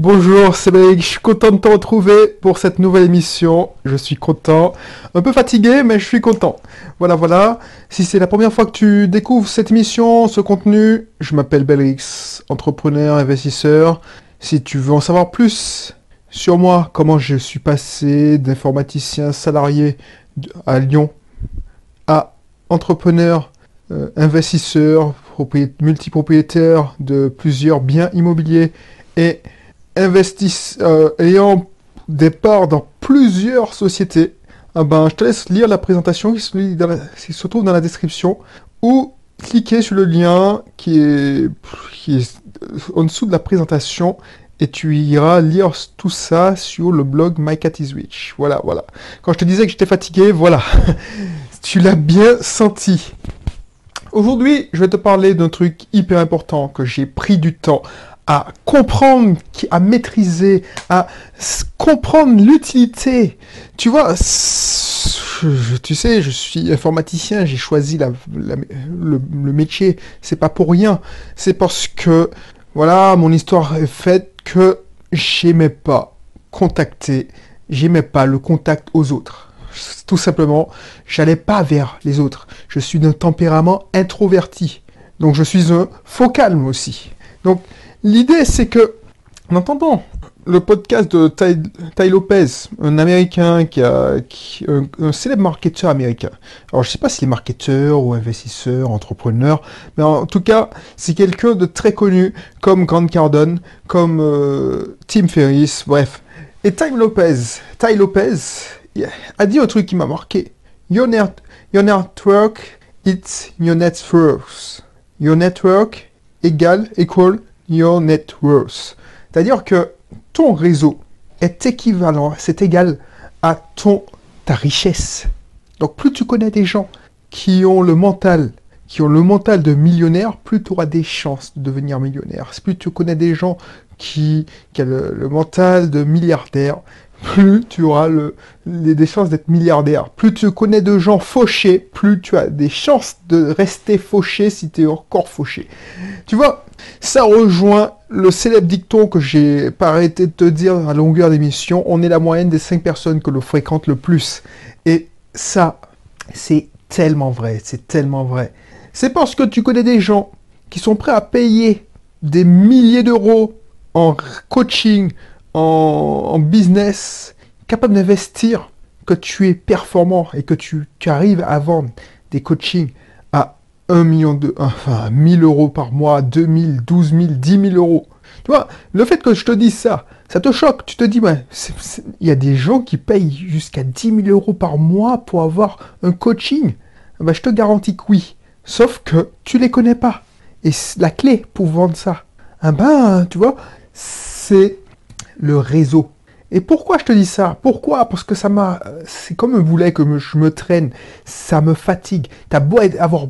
Bonjour, c'est Loïc, je suis content de te retrouver pour cette nouvelle émission. Je suis content, un peu fatigué, mais je suis content. Voilà, voilà. Si c'est la première fois que tu découvres cette émission, ce contenu, je m'appelle Belrix, entrepreneur, investisseur. Si tu veux en savoir plus sur moi, comment je suis passé d'informaticien salarié à Lyon à entrepreneur, euh, investisseur, multipropriétaire de plusieurs biens immobiliers et investissent, euh, ayant des parts dans plusieurs sociétés, ah ben, je te laisse lire la présentation qui se, trouve dans la description ou cliquer sur le lien qui est, en dessous de la présentation et tu iras lire tout ça sur le blog My Cat. Voilà, voilà. Quand je te disais que j'étais fatigué, voilà. tu l'as bien senti. Aujourd'hui, je vais te parler d'un truc hyper important que j'ai pris du temps à comprendre, à maîtriser, à comprendre l'utilité. Tu vois, tu sais, je suis informaticien, j'ai choisi le, le, métier. C'est pas pour rien. C'est parce que, voilà, mon histoire est faite que j'aimais pas contacter, j'aimais pas le contact aux autres. Tout simplement, j'allais pas vers les autres. Je suis d'un tempérament introverti. Donc je suis un faux calme aussi. Donc L'idée, c'est que, en entendant le podcast de Ty, Lopez, un américain qui a, un, célèbre marketeur américain. Alors, je sais pas s'il est marketeur ou investisseur, entrepreneur, mais en tout cas, c'est quelqu'un de très connu, comme Grant Cardone, comme euh, Tim Ferriss, bref. Et Ty Lopez, Ty Lopez a dit un truc qui m'a marqué. Your, network, it's your network. Your network égale, equal your net worth. C'est-à-dire que ton réseau est équivalent, c'est égal à ton, ta richesse. Donc plus tu connais des gens qui ont le mental, qui ont le mental de millionnaire, plus tu auras des chances de devenir millionnaire. Plus tu connais des gens qui, qui ont le mental de milliardaire, plus tu auras le, des chances d'être milliardaire. Plus tu connais de gens fauchés, plus tu as des chances de rester fauché si tu es encore fauché. Tu vois, ça rejoint le célèbre dicton que j'ai pas arrêté de te dire à longueur d'émission. On est la moyenne des 5 personnes que l'on fréquente le plus. Et ça, c'est tellement vrai, c'est tellement vrai. C'est parce que tu connais des gens qui sont prêts à payer des milliers d'euros en coaching, en, business, capable d'investir, que tu es performant et que tu, arrives à vendre des coachings à 1 million de, enfin, 1000 euros par mois, 2000, 12 000, 10 000 euros. Tu vois, le fait que je te dise ça, ça te choque. Tu te dis, il y a des gens qui payent jusqu'à 10 000 euros par mois pour avoir un coaching. Ben, je te garantis que oui. Sauf que tu les connais pas. Et la clé pour vendre ça, ah ben, tu vois, c'est le réseau. Et pourquoi je te dis ça? Pourquoi? Parce que ça m'a. C'est comme un que je me traîne. Ça me fatigue. As beau avoir,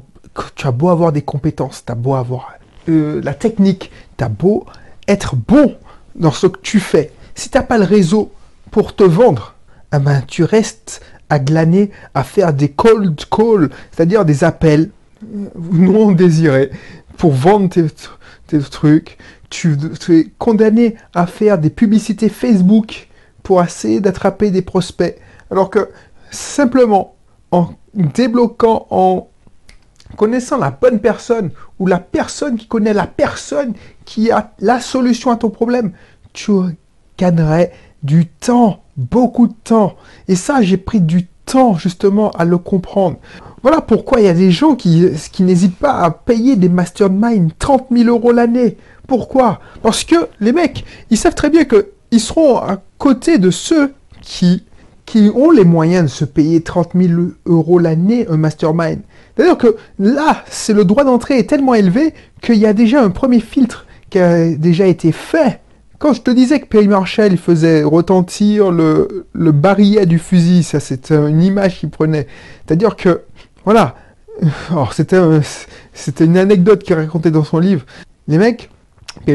tu as beau avoir des compétences, tu as beau avoir euh, la technique, tu as beau être bon dans ce que tu fais. Si tu n'as pas le réseau pour te vendre, eh ben, tu restes à glaner, à faire des cold calls, c'est-à-dire des appels non désirés pour vendre tes trucs tu, es condamné à faire des publicités Facebook pour essayer d'attraper des prospects. Alors que simplement en débloquant, en connaissant la bonne personne ou la personne qui connaît la personne qui a la solution à ton problème, tu gagnerais du temps, beaucoup de temps. Et ça, j'ai pris du temps justement à le comprendre. Voilà pourquoi il y a des gens qui, qui n'hésitent pas à payer des masterminds 30 000 euros l'année pourquoi? Parce que les mecs, ils savent très bien qu'ils seront à côté de ceux qui, qui ont les moyens de se payer 30 000 euros l'année un mastermind. C'est-à-dire que là, c'est le droit d'entrée est tellement élevé qu'il y a déjà un premier filtre qui a déjà été fait. Quand je te disais que Perry Marshall faisait retentir le, le barillet du fusil, ça c'était une image qu'il prenait. C'est-à-dire que, voilà, c'était c'était une anecdote qu'il racontait dans son livre. Les mecs,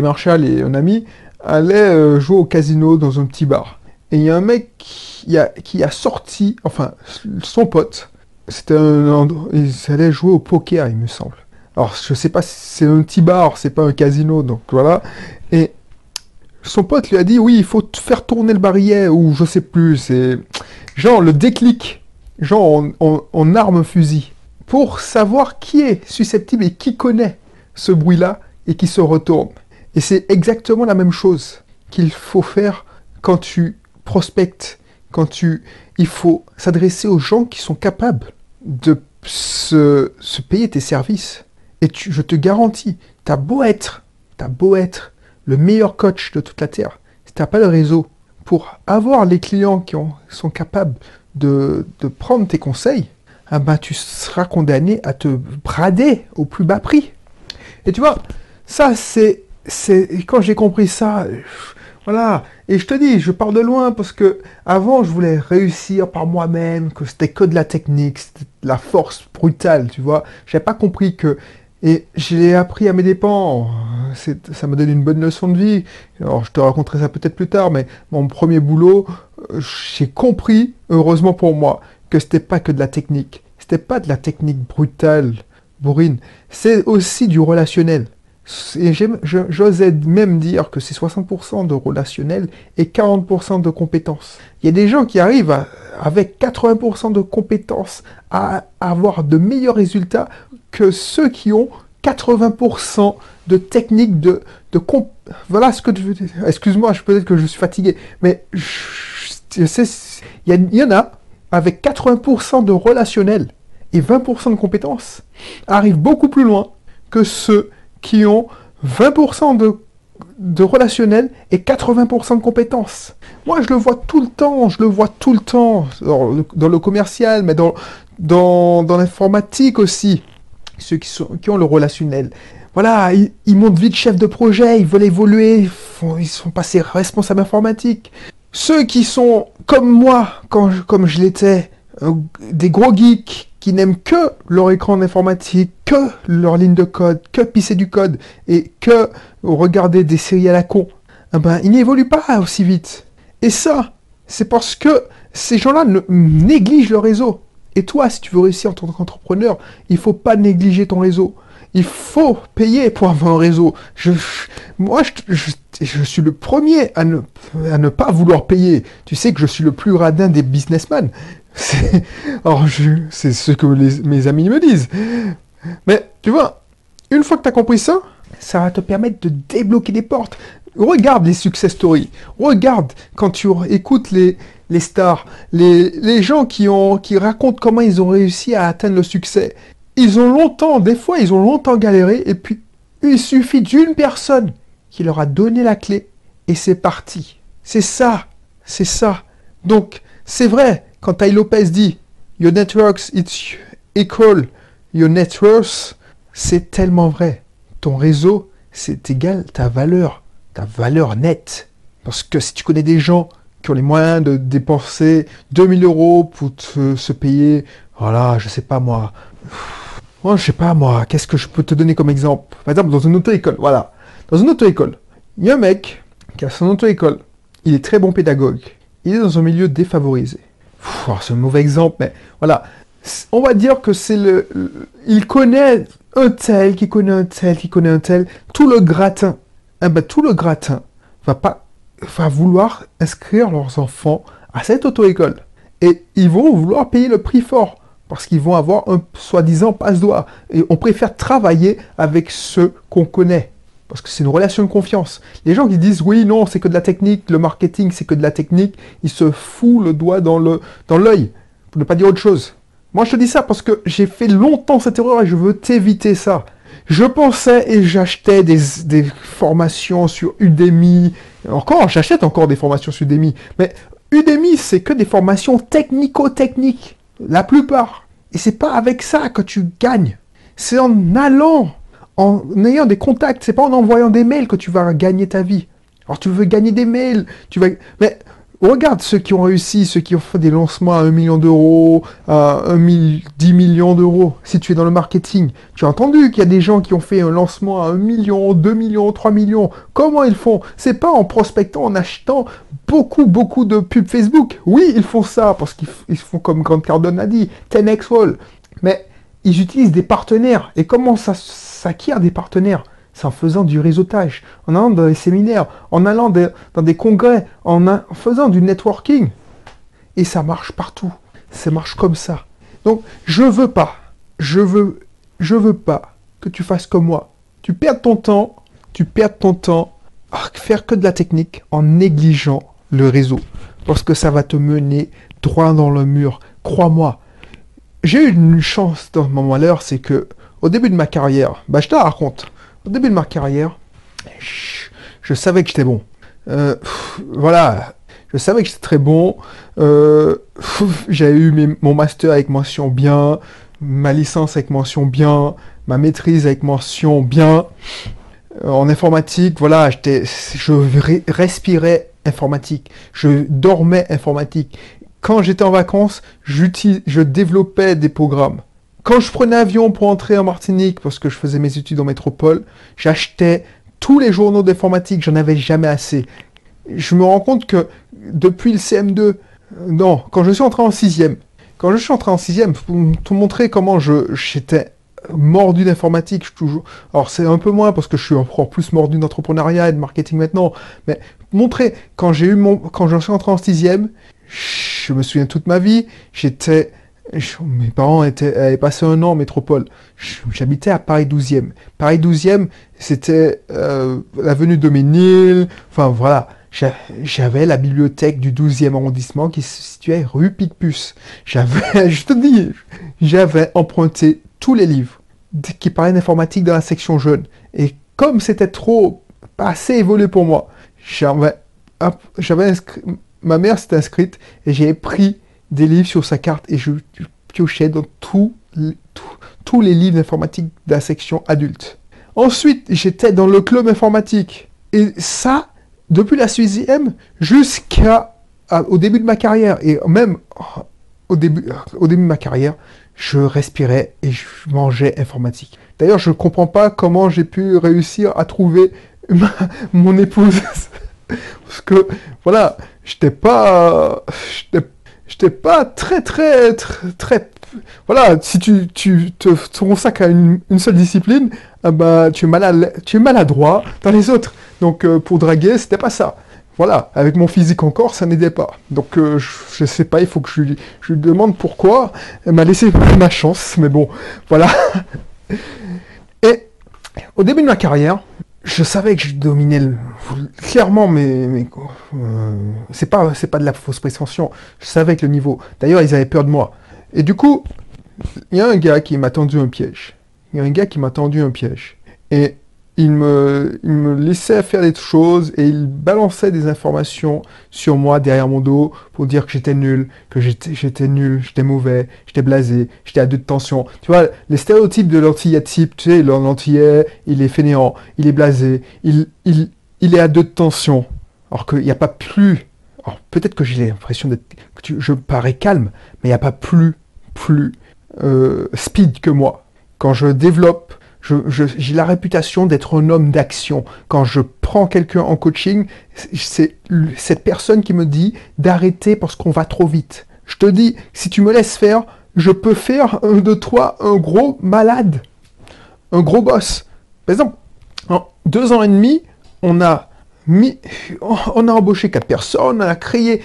Marshall et un ami allaient euh, jouer au casino dans un petit bar. Et il y a un mec qui a, qui a sorti, enfin, son pote, c'était un, il allait jouer au poker, il me semble. Alors, je sais pas si c'est un petit bar, c'est pas un casino, donc voilà. Et son pote lui a dit oui, il faut faire tourner le barillet ou je sais plus. C'est genre le déclic, genre en, arme fusil, pour savoir qui est susceptible et qui connaît ce bruit-là et qui se retourne. Et c'est exactement la même chose qu'il faut faire quand tu prospectes, quand tu, il faut s'adresser aux gens qui sont capables de se, payer tes services. Et je te garantis, t'as beau être, t'as beau être le meilleur coach de toute la Terre, si t'as pas le réseau pour avoir les clients qui sont capables de, prendre tes conseils, ah ben, tu seras condamné à te brader au plus bas prix. Et tu vois, ça c'est, quand j'ai compris ça, voilà. Et je te dis, je pars de loin parce que avant, je voulais réussir par moi-même, que c'était que de la technique, c'était de la force brutale, tu vois. J'avais pas compris que. Et je appris à mes dépens. Ça m'a donné une bonne leçon de vie. Alors, je te raconterai ça peut-être plus tard, mais mon premier boulot, j'ai compris, heureusement pour moi, que c'était pas que de la technique. C'était pas de la technique brutale, bourrine. C'est aussi du relationnel. J'osais même dire que c'est 60% de relationnel et 40% de compétences. Il y a des gens qui arrivent avec 80% de compétences à, avoir de meilleurs résultats que ceux qui ont 80% de techniques de, de voilà ce que je veux dire. Excuse-moi, peut-être que je suis fatigué, mais il y, y en a avec 80% de relationnel et 20% de compétences arrivent beaucoup plus loin que ceux qui ont 20% de, relationnel et 80% de compétences. Moi, je le vois tout le temps, je le vois tout le temps, dans le, commercial, mais dans l'informatique aussi, ceux qui, sont, qui ont le relationnel. Voilà, ils, montent vite chef de projet, ils veulent évoluer, ils, sont passés responsables informatiques. Ceux qui sont comme moi, quand comme je l'étais, euh, des gros geeks qui n'aiment que leur écran d'informatique, que leur ligne de code, que pisser du code et que regarder des séries à la con, eh ben, ils n'évoluent pas aussi vite. Et ça, c'est parce que ces gens-là négligent le réseau. Et toi, si tu veux réussir en tant qu'entrepreneur, il faut pas négliger ton réseau. Il faut payer pour avoir un réseau. Je, moi, je, suis le premier à ne, à ne pas vouloir payer. Tu sais que je suis le plus radin des businessmen. Alors, c'est ce que mes amis me disent. Mais tu vois, une fois que tu as compris ça, ça va te permettre de débloquer des portes. Regarde les success stories. Regarde quand tu écoutes les, les stars, les, les gens qui, ont, qui racontent comment ils ont réussi à atteindre le succès. Ils ont longtemps, des fois, ils ont longtemps galéré, et puis il suffit d'une personne qui leur a donné la clé, et c'est parti. C'est ça, c'est ça. Donc, c'est vrai, quand Ty Lopez dit Your networks it's equal your net worth, c'est tellement vrai. Ton réseau, c'est égal ta valeur, ta valeur nette. Parce que si tu connais des gens qui ont les moyens de dépenser 2000 euros pour se payer, voilà, je sais pas moi. Moi, je sais pas moi, qu'est-ce que je peux te donner comme exemple? Par exemple, dans une auto-école, voilà. Dans une auto-école, il y a un mec qui a son auto-école. Il est très bon pédagogue. Il est dans un milieu défavorisé. Oh, c'est un mauvais exemple, mais voilà. On va dire que c'est le, Il connaît un tel, qui connaît un tel, qui connaît un tel. Tout le gratin. Eh ben, tout le gratin va pas va vouloir inscrire leurs enfants à cette auto-école. Et ils vont vouloir payer le prix fort. Parce qu'ils vont avoir un soi-disant passe-doigt. Et on préfère travailler avec ceux qu'on connaît. Parce que c'est une relation de confiance. Les gens qui disent oui, non, c'est que de la technique, le marketing, c'est que de la technique, ils se foutent le doigt dans l'œil, pour ne pas dire autre chose. Moi, je te dis ça parce que j'ai fait longtemps cette erreur et je veux t'éviter ça. Je pensais et j'achetais des, des, formations sur Udemy. Encore, j'achète encore des formations sur Udemy. Mais Udemy, c'est que des formations technico-techniques. La plupart. Et c'est pas avec ça que tu gagnes. C'est en allant en ayant des contacts, c'est pas en envoyant des mails que tu vas gagner ta vie. Alors tu veux gagner des mails, tu vas... Mais regarde ceux qui ont réussi, ceux qui ont fait des lancements à 1 million d'euros, à 1 10 millions d'euros. Si tu es dans le marketing, tu as entendu qu'il y a des gens qui ont fait un lancement à 1 million, 2 millions, 3 millions. Comment ils font? C'est pas en prospectant, en achetant beaucoup, beaucoup de pubs Facebook. Oui, ils font ça parce qu'ils font comme Grant Cardone a dit, 10x Wall. Mais ils utilisent des partenaires. Et comment ça s'acquiert des partenaires c'est en faisant du réseautage, en allant dans des séminaires, en allant dans des congrès, en, en faisant du networking. Et ça marche partout. Ça marche comme ça. Donc, je veux pas, je veux, je veux pas que tu fasses comme moi. Tu perds ton temps, tu perds ton temps à faire que de la technique en négligeant le réseau. Parce que ça va te mener droit dans le mur. Crois-moi. J'ai eu une chance dans mon malheur, c'est que au début de ma carrière, bah je te raconte, au début de ma carrière, je, savais que j'étais bon. Euh, voilà, je savais que j'étais très bon. Euh, J'avais eu mon master avec mention bien, ma licence avec mention bien, ma maîtrise avec mention bien. Euh, en informatique, voilà, je respirais informatique, je dormais informatique. Quand j'étais en vacances, je développais des programmes. Quand je prenais avion pour entrer en Martinique, parce que je faisais mes études en métropole, j'achetais tous les journaux d'informatique, j'en avais jamais assez. Je me rends compte que depuis le CM2, euh, non, quand je suis entré en sixième, quand je suis entré en sixième, pour te montrer comment je j'étais mordu d'informatique. Alors c'est un peu moins parce que je suis encore plus mordu d'entrepreneuriat et de marketing maintenant, mais montrer quand j'ai eu mon, quand je suis entré en sixième, je me souviens toute ma vie, j'étais, mes parents étaient, avaient passé un an en métropole. J'habitais à Paris 12e. Paris 12e, c'était euh, l'avenue Doménil, enfin voilà. J'avais la bibliothèque du 12e arrondissement qui se situait rue Picpus. J'avais, je te dis, j'avais emprunté tous les livres qui parlaient d'informatique dans la section jeune. Et comme c'était trop, pas assez évolué pour moi, j'avais, j'avais ma mère s'est inscrite et j'ai pris des livres sur sa carte et je piochais dans tous tous les livres d'informatique de la section adulte. Ensuite, j'étais dans le club informatique. Et ça, depuis la sixième jusqu'à au début de ma carrière et même au début, au début de ma carrière, je respirais et je mangeais informatique. D'ailleurs, je ne comprends pas comment j'ai pu réussir à trouver mon épouse. Parce que, voilà, j'étais pas, pas très, très, très, très, voilà, si tu, te, consacres à une, seule discipline, ah bah, tu, es es maladroit dans les autres. Donc, euh, pour draguer, c'était pas ça voilà, avec mon physique encore, ça n'aidait pas. Donc euh, je, sais pas, il faut que je je lui demande pourquoi. Elle m'a laissé ma chance, mais bon, voilà. Et au début de ma carrière, je savais que je dominais clairement mais euh, c'est pas c'est pas de la fausse prétention. Je savais que le niveau. D'ailleurs, ils avaient peur de moi. Et du coup, il y a un gars qui m'a tendu un piège. Il y a un gars qui m'a tendu un piège. Et il me, il me laissait faire des choses et il balançait des informations sur moi derrière mon dos pour dire que j'étais nul, que j'étais, j'étais nul, j'étais mauvais, j'étais blasé, j'étais à deux de tension. Tu vois, les stéréotypes de l'antillais type, tu sais, l'antillais, il est fainéant, il est blasé, il, il, il est à deux de tension. Alors qu'il n'y a pas plus, alors peut-être que j'ai l'impression d'être, que je parais calme, mais il n'y a pas plus, plus euh, speed que moi. Quand je développe j'ai la réputation d'être un homme d'action. Quand je prends quelqu'un en coaching, c'est cette personne qui me dit d'arrêter parce qu'on va trop vite. Je te dis, si tu me laisses faire, je peux faire de toi un gros malade, un gros boss. Par exemple, en deux ans et demi, on a mis, on a embauché quatre personnes, on a créé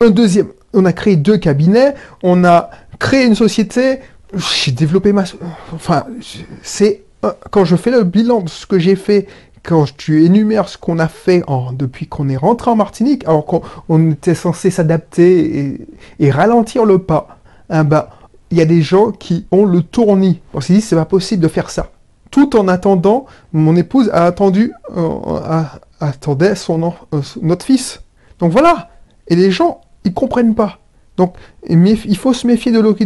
un deuxième, on a créé deux cabinets, on a créé une société, j'ai développé ma... Enfin, c'est... Quand je fais le bilan de ce que j'ai fait, quand tu énumères ce qu'on a fait depuis qu'on est rentré en Martinique, alors qu'on était censé s'adapter et, ralentir le pas, eh ben, il y a des gens qui ont le tournis. On s'est dit, c'est pas possible de faire ça. Tout en attendant, mon épouse a attendu, euh, attendait son, euh, notre fils. Donc voilà. Et les gens, ils comprennent pas. Donc, il faut se méfier de l'eau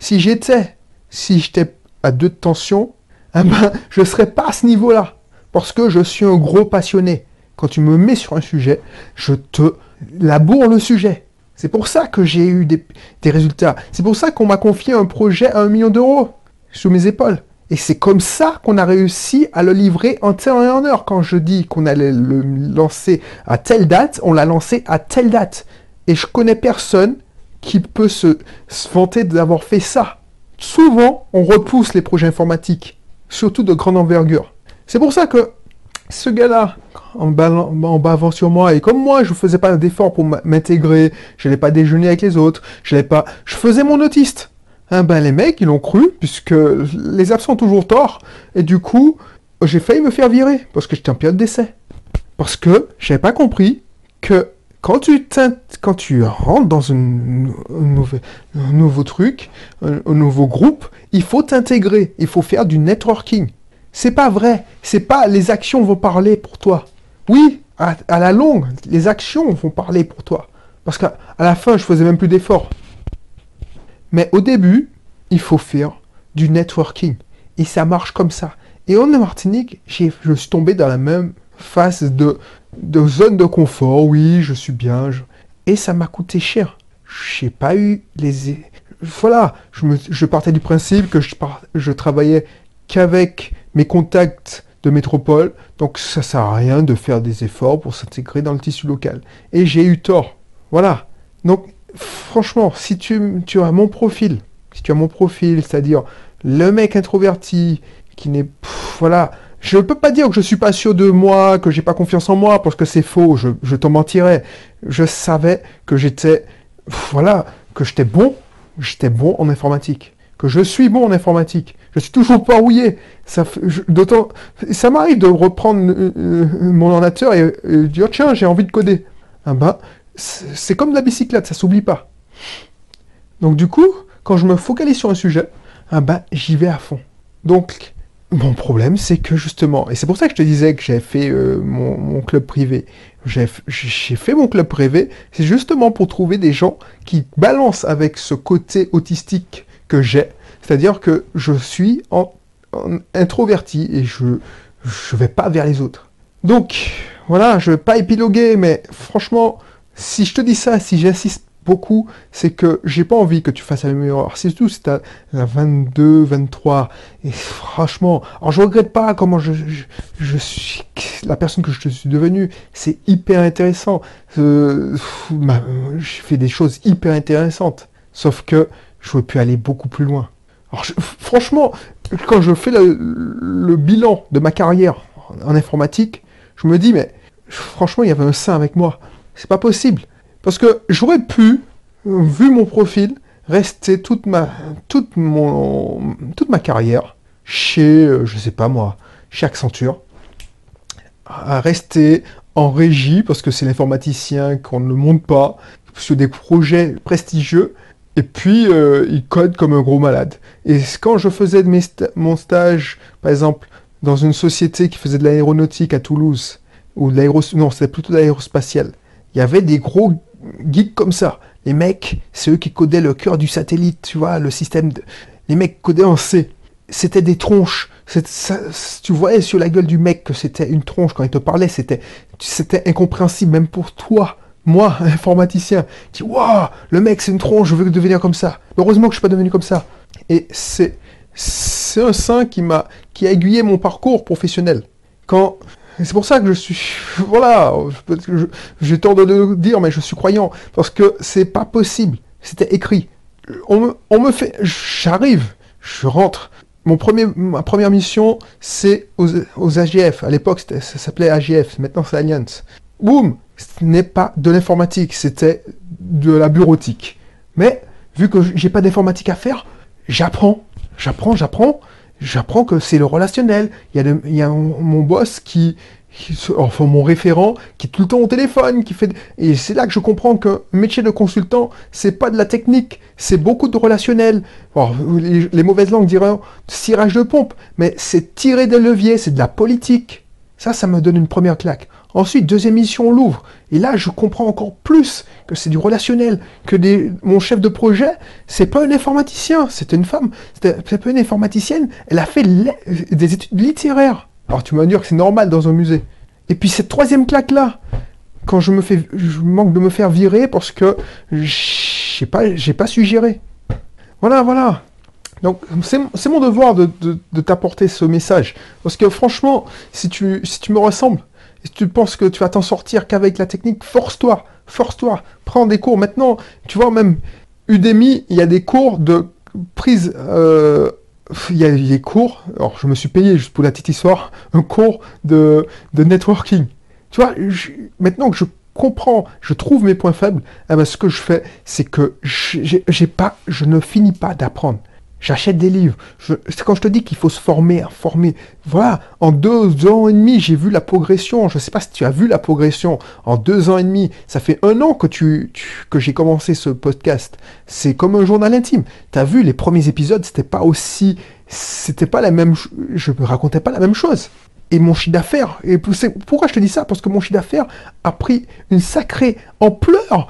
Si j'étais, si j'étais à deux de tension, eh ben, je ne serais pas à ce niveau-là. Parce que je suis un gros passionné. Quand tu me mets sur un sujet, je te laboure le sujet. C'est pour ça que j'ai eu des, résultats. C'est pour ça qu'on m'a confié un projet à un million d'euros sous mes épaules. Et c'est comme ça qu'on a réussi à le livrer en temps et en heure. Quand je dis qu'on allait le lancer à telle date, on l'a lancé à telle date. Et je connais personne qui peut se, vanter d'avoir fait ça. Souvent, on repousse les projets informatiques, surtout de grande envergure. C'est pour ça que ce gars-là, en, en, bavant sur moi, et comme moi, je faisais pas d'effort pour m'intégrer, je n'allais pas déjeuner avec les autres, je pas, je faisais mon autiste. Hein, ben, les mecs, ils l'ont cru, puisque les absents ont toujours tort, et du coup, j'ai failli me faire virer, parce que j'étais en période d'essai. Parce que j'avais pas compris que quand tu, rentres dans un, nouveau truc, un, nouveau groupe, il faut t'intégrer, il faut faire du networking. C'est pas vrai, c'est pas les actions vont parler pour toi. Oui, à, la longue, les actions vont parler pour toi. Parce qu'à la fin, je faisais même plus d'efforts. Mais au début, il faut faire du networking. Et ça marche comme ça. Et en Martinique, je suis tombé dans la même phase de, de zone de confort. Oui, je suis bien. Et ça m'a coûté cher. J'ai pas eu les... Voilà, je, je partais du principe que je, je travaillais qu'avec mes contacts de métropole, donc ça sert à rien de faire des efforts pour s'intégrer dans le tissu local. Et j'ai eu tort. Voilà. Donc, franchement, si tu, tu as mon profil, si tu as mon profil, c'est-à-dire le mec introverti qui n'est... Voilà, je peux pas dire que je suis pas sûr de moi, que j'ai pas confiance en moi, parce que c'est faux, je, je t'en mentirais. Je savais que j'étais, voilà, que j'étais bon, j'étais bon en informatique, que je suis bon en informatique. Je suis toujours pas rouillé. Ça, d'autant, ça m'arrive de reprendre euh, euh, mon ordinateur et, dire tiens, j'ai envie de coder. Ah ben, c'est comme la bicyclette, ça s'oublie pas. Donc du coup, quand je me focalise sur un sujet, ah ben, j'y vais à fond. Donc, mon problème, c'est que justement, et c'est pour ça que je te disais que j'ai fait euh, mon, club privé. J'ai fait mon club privé, c'est justement pour trouver des gens qui balancent avec ce côté autistique que j'ai. C'est-à-dire que je suis en, introverti et je ne vais pas vers les autres. Donc, voilà, je vais pas épiloguer, mais franchement, si je te dis ça, si j'insiste beaucoup, c'est que j'ai pas envie que tu fasses la même erreur. Surtout si tu as 22, 23. Et franchement, alors je regrette pas comment je, je, suis, la personne que je suis devenu. C'est hyper intéressant. Euh, j'ai fait des choses hyper intéressantes. Sauf que je pu aller beaucoup plus loin. Alors franchement, quand je fais le, bilan de ma carrière en informatique, je me dis, mais franchement, il y avait un saint avec moi. C'est pas possible. Parce que j'aurais pu, vu mon profil, rester toute ma, toute mon, toute ma carrière chez, euh, je sais pas moi, chez Accenture, à rester en régie, parce que c'est l'informaticien qu'on ne monte pas, sur des projets prestigieux, et puis euh, il code comme un gros malade. Et quand je faisais mon stage, par exemple, dans une société qui faisait de l'aéronautique à Toulouse, ou de c'était plutôt de l'aérospatial, il y avait des gros geeks comme ça. Les mecs, c'est eux qui codaient le cœur du satellite, tu vois, le système de... Les mecs codaient en C. C'était des tronches. tu voyais sur la gueule du mec que c'était une tronche quand il te parlait. C'était, c'était incompréhensible même pour toi. Moi, informaticien, dis waouh, le mec c'est une tronche, je veux devenir comme ça. Heureusement que je suis pas devenu comme ça. Et c'est c'est un saint qui m'a qui a aiguillé mon parcours professionnel. Quand c'est pour ça que je suis. Voilà, j'ai tort de le dire, mais je suis croyant. Parce que c'est pas possible. C'était écrit. On me, fait. J'arrive, je rentre. Mon premier, ma première mission, c'est aux, aux, AGF. À l'époque, ça s'appelait AGF. Maintenant, c'est Alliance. Boum Ce n'est pas de l'informatique, c'était de la bureautique. Mais, vu que j'ai pas d'informatique à faire, j'apprends. J'apprends, j'apprends j'apprends que c'est le relationnel. Il y a, mon boss qui, enfin mon référent, qui est tout le temps au téléphone, qui fait, et c'est là que je comprends que métier de consultant, c'est pas de la technique, c'est beaucoup de relationnel. les, mauvaises langues diraient cirage de pompe, mais c'est tirer des leviers, c'est de la politique. Ça, ça me donne une première claque. Ensuite, deuxième mission, on l'ouvre. Et là, je comprends encore plus que c'est du relationnel, que des, mon chef de projet, c'est pas un informaticien, c'est une femme, c'est pas une informaticienne, elle a fait des études littéraires. Alors tu vas me dire que c'est normal dans un musée. Et puis cette troisième claque-là, quand je me fais, je manque de me faire virer parce que j'ai pas, j'ai pas su gérer. Voilà, voilà. Donc c'est mon devoir de, de t'apporter ce message. Parce que franchement, si tu, si tu me ressembles, si tu penses que tu vas t'en sortir qu'avec la technique, force-toi, force-toi, prends des cours. Maintenant, tu vois, même Udemy, il y a des cours de prise, euh, il y a des cours, alors je me suis payé, juste pour la petite histoire, un cours de, networking. Tu vois, maintenant que je comprends, je trouve mes points faibles, eh ben, ce que je fais, c'est que je ne finis pas d'apprendre. J'achète des livres. C'est quand je te dis qu'il faut se former, former. Voilà, en deux ans et demi, j'ai vu la progression. Je ne sais pas si tu as vu la progression. En deux ans et demi, ça fait un an que, tu, j'ai commencé ce podcast. C'est comme un journal intime. Tu as vu, les premiers épisodes, c'était pas aussi... C'était pas la même... Je ne racontais pas la même chose. Et mon chiffre d'affaires, et pourquoi je te dis ça? Parce que mon chiffre d'affaires a pris une sacrée ampleur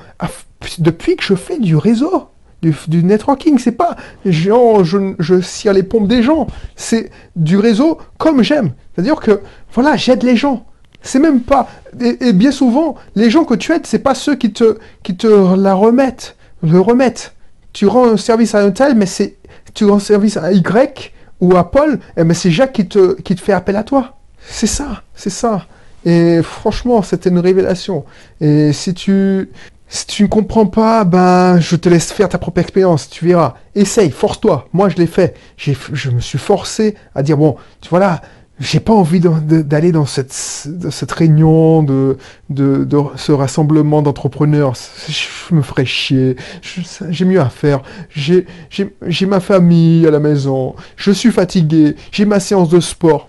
depuis que je fais du réseau du, networking. C'est pas genre je, je cire les pompes des gens. C'est du réseau comme j'aime. C'est-à-dire que voilà, j'aide les gens. C'est même pas. Et, bien souvent, les gens que tu aides, c'est pas ceux qui te, qui te la remettent, le remettent. Tu rends un service à un tel, mais c'est tu rends service à Y ou à Paul, et eh ben c'est Jacques qui te, qui te fait appel à toi. C'est ça, c'est ça. Et franchement, c'était une révélation. Et si tu, si tu ne comprends pas, ben, je te laisse faire ta propre expérience, tu verras. Essaye, force-toi. Moi, je l'ai fait. Je me suis forcé à dire, bon, tu vois là, j'ai pas envie d'aller dans cette, réunion, de, de, ce rassemblement d'entrepreneurs. Je me ferais chier. J'ai mieux à faire. J'ai ma famille à la maison. Je suis fatigué. J'ai ma séance de sport.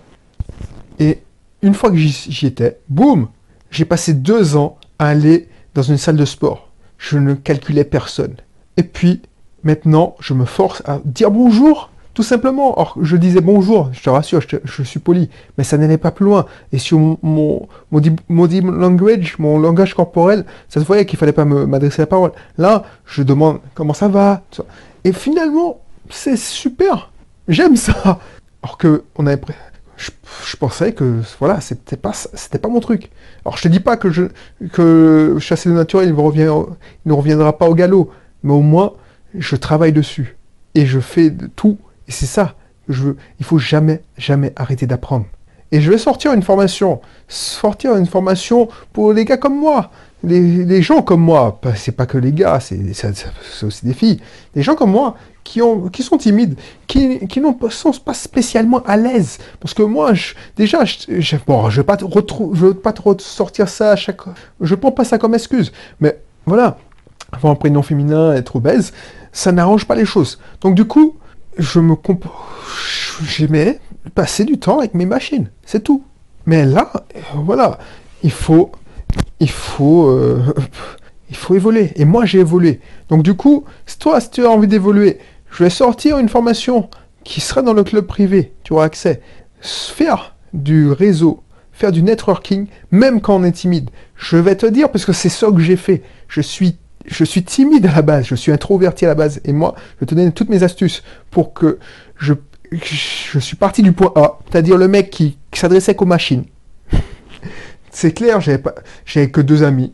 Et une fois que j'y étais, boum, j'ai passé deux ans à aller dans une salle de sport. Je ne calculais personne. Et puis, maintenant, je me force à dire bonjour, tout simplement. Or, je disais bonjour, je te rassure, je, suis poli, mais ça n'allait pas plus loin. Et sur mon, mon, mon, language, mon langage corporel, ça se voyait qu'il fallait pas m'adresser la parole. Là, je demande comment ça va. Et finalement, c'est super. J'aime ça. Alors que on avait je, pensais que voilà, c'était pas c'était pas mon truc. Alors je te dis pas que je que chasser le naturel il, revient, ne reviendra pas au galop, mais au moins je travaille dessus et je fais de tout et c'est ça. Je veux, il faut jamais jamais arrêter d'apprendre. Et je vais sortir une formation, sortir une formation pour les gars comme moi, les, gens comme moi. C'est pas que les gars, c'est aussi des filles. Des gens comme moi qui, ont, qui sont timides, qui, qui n'ont sont pas spécialement à l'aise. Parce que moi, je, déjà, je, bon, je te je veux pas te sortir ça à chaque, je prends pas ça comme excuse. Mais voilà, avoir un prénom féminin, être obèse, ça n'arrange pas les choses. Donc du coup, je me j'aimais passer du temps avec mes machines, c'est tout. Mais là, voilà, il faut, il faut, euh, il faut évoluer. Et moi, j'ai évolué. Donc du coup, toi, si tu as envie d'évoluer, je vais sortir une formation qui sera dans le club privé. Tu auras accès. Faire du réseau, faire du networking, même quand on est timide. Je vais te dire, parce que c'est ça que j'ai fait. Je suis, je suis timide à la base, je suis introverti à la base. Et moi, je te donner toutes mes astuces pour que je, je suis parti du point A, c'est-à-dire le mec qui, s'adressait qu'aux machines. c'est clair, j'avais j'avais que deux amis.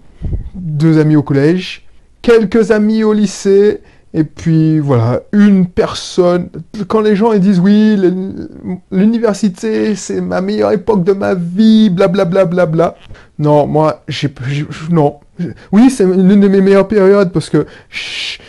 Deux amis au collège, quelques amis au lycée, et puis voilà, une personne, quand les gens ils disent oui, l'université c'est ma meilleure époque de ma vie, blablabla, bla, bla, bla, non, moi, j'ai, non. Oui, c'est l'une de mes meilleures périodes parce que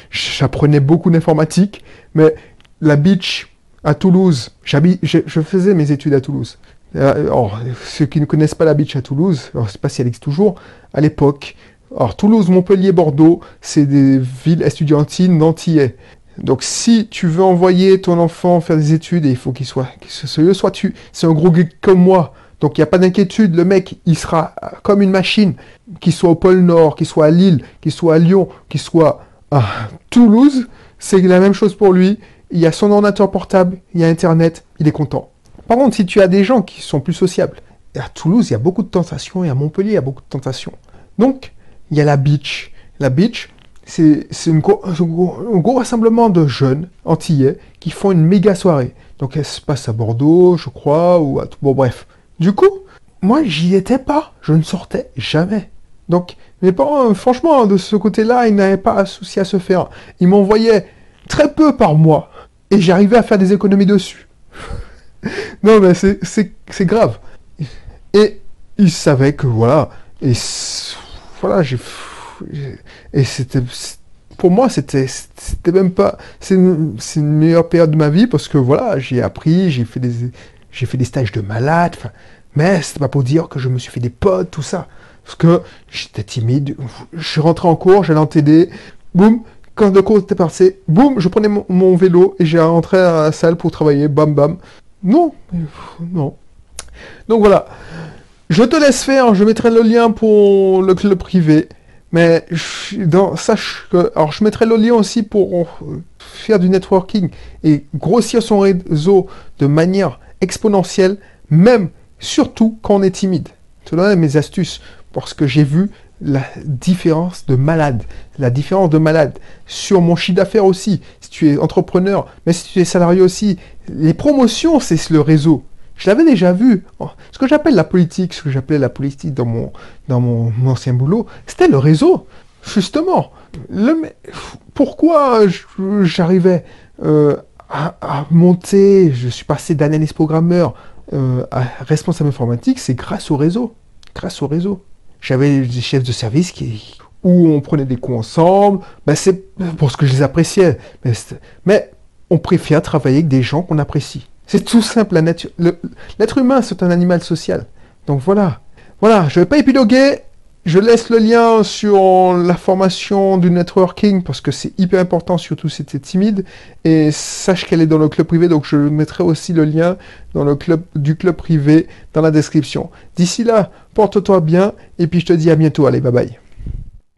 j'apprenais beaucoup d'informatique, mais la beach à Toulouse, je faisais mes études à Toulouse. Alors, ceux qui ne connaissent pas la beach à Toulouse, je ne sais pas si elle existe toujours, à l'époque, alors Toulouse, Montpellier, Bordeaux, c'est des villes estudiantines d'antillais. Donc si tu veux envoyer ton enfant faire des études, et il faut qu'il soit, sérieux, soit tu, c'est un gros geek comme moi. Donc il n'y a pas d'inquiétude, le mec, il sera comme une machine, qu'il soit au pôle Nord, qu'il soit à Lille, qu'il soit à Lyon, qu'il soit à Toulouse, c'est la même chose pour lui. Il y a son ordinateur portable, il y a Internet, il est content. Par contre, si tu as des gens qui sont plus sociables, à Toulouse, il y a beaucoup de tentations, et à Montpellier, il y a beaucoup de tentations. Donc, il y a la beach. La beach, c'est un gros, rassemblement de jeunes antillais qui font une méga soirée. Donc elle se passe à Bordeaux, je crois, ou à... Bon bref. Du coup, moi j'y étais pas, je ne sortais jamais. Donc mes parents, franchement, de ce côté-là, ils n'avaient pas souci à se faire. Ils m'envoyaient très peu par mois. Et j'arrivais à faire des économies dessus. non mais c'est grave. Et ils savaient que voilà. Et voilà, j'ai. Et c'était. pour moi, c'était, même pas, c'est une, c'est une meilleure période de ma vie parce que voilà, j'ai appris, j'ai fait des, fait des stages de malade, mais c'était pas pour dire que je me suis fait des potes, tout ça. Parce que j'étais timide, je suis rentré en cours, j'allais en TD, boum, quand le cours était passé, boum, je prenais mon, mon vélo et j'ai rentré à la salle pour travailler, bam bam. Non, non. Donc voilà. Je te laisse faire, je mettrai le lien pour le club privé. Mais sache que. Alors, je mettrai le lien aussi pour faire du networking et grossir son réseau de manière exponentielle, même, surtout quand on est timide. Te donne mes astuces parce que j'ai vu la différence de malade. La différence de malade sur mon chiffre d'affaires aussi. Si tu es entrepreneur, mais si tu es salarié aussi, les promotions, c'est le réseau. Je l'avais déjà vu. Ce que j'appelle la politique, ce que j'appelais la politique dans mon, dans mon, ancien boulot, c'était le réseau. Justement. Le, pourquoi j'arrivais euh, à, monter, je suis passé d'analyste programmeur euh, à responsable informatique, c'est grâce au réseau. Grâce au réseau. J'avais des chefs de service qui, où on prenait des coups ensemble. Ben c'est pour ce que je les appréciais. Mais on préfère travailler avec des gens qu'on apprécie. C'est tout simple. L'être humain, c'est un animal social. Donc voilà. Voilà, je ne vais pas épiloguer. Je laisse le lien sur la formation du networking parce que c'est hyper important, surtout si tu es timide. Et sache qu'elle est dans le club privé, donc je mettrai aussi le lien dans le club du club privé dans la description. D'ici là, porte-toi bien et puis je te dis à bientôt. Allez, bye bye.